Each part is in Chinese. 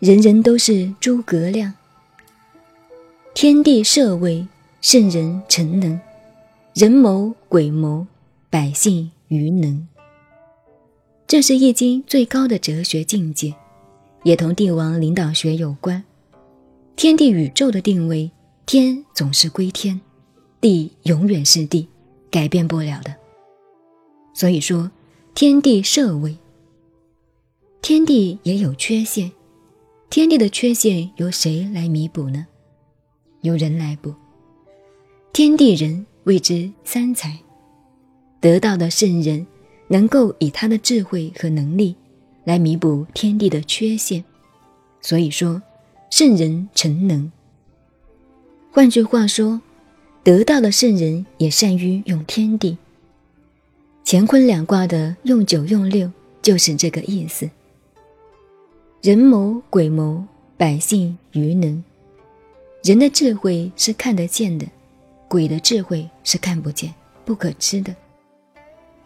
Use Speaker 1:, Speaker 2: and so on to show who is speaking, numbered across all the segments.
Speaker 1: 人人都是诸葛亮。天地社稷，圣人臣能；人谋鬼谋，百姓愚能。这是易经最高的哲学境界，也同帝王领导学有关。天地宇宙的定位，天总是归天，地永远是地，改变不了的。所以说，天地社稷，天地也有缺陷，天地的缺陷由谁来弥补呢？由人来补。天地人谓之三才，得道的圣人能够以他的智慧和能力来弥补天地的缺陷，所以说圣人成能。换句话说，得道的圣人也善于用天地。乾坤两卦的用九用六就是这个意思。人谋鬼谋，百姓愚能。人的智慧是看得见的，鬼的智慧是看不见、不可知的。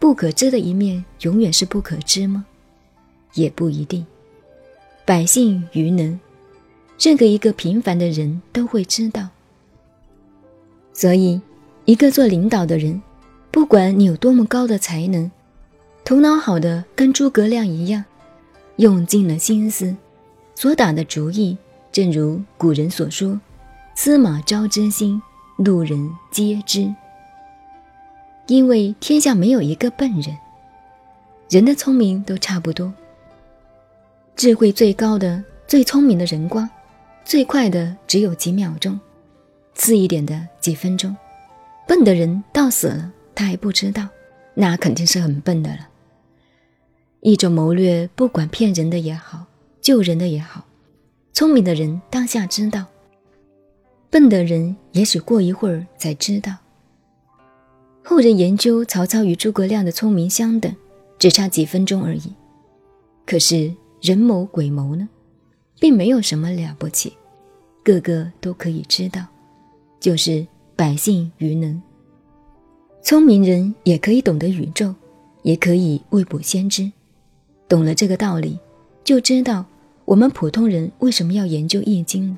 Speaker 1: 不可知的一面永远是不可知吗？也不一定。百姓愚能，任何一个平凡的人都会知道。所以，一个做领导的人，不管你有多么高的才能，头脑好的跟诸葛亮一样，用尽了心思，所打的主意，正如古人所说。司马昭之心，路人皆知。因为天下没有一个笨人，人的聪明都差不多。智慧最高的、最聪明的人光，最快的只有几秒钟，次一点的几分钟。笨的人到死了，他还不知道，那肯定是很笨的了。一种谋略，不管骗人的也好，救人的也好，聪明的人当下知道。笨的人也许过一会儿才知道。后人研究曹操与诸葛亮的聪明相等，只差几分钟而已。可是人谋鬼谋呢，并没有什么了不起，个个都可以知道，就是百姓愚能。聪明人也可以懂得宇宙，也可以未卜先知。懂了这个道理，就知道我们普通人为什么要研究易经了。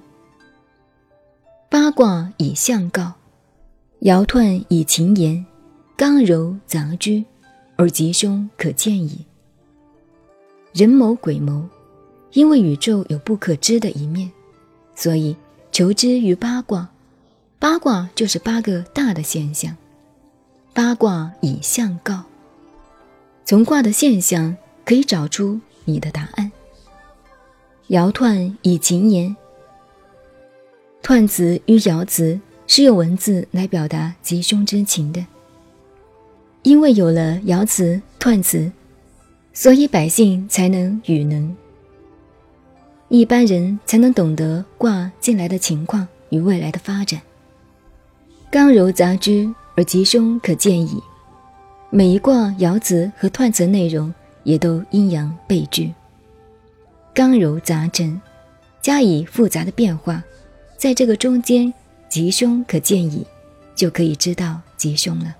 Speaker 1: 八卦以象告，爻彖以情言，刚柔杂居，而吉凶可见矣。人谋鬼谋，因为宇宙有不可知的一面，所以求知于八卦。八卦就是八个大的现象。八卦以象告，从卦的现象可以找出你的答案。爻彖以情言。彖辞与爻辞是用文字来表达吉凶之情的，因为有了爻辞、彖辞，所以百姓才能语能，一般人才能懂得卦近来的情况与未来的发展。刚柔杂居而吉凶可见矣。每一卦爻辞和彖辞内容也都阴阳备至，刚柔杂陈，加以复杂的变化。在这个中间，吉凶可见矣，就可以知道吉凶了。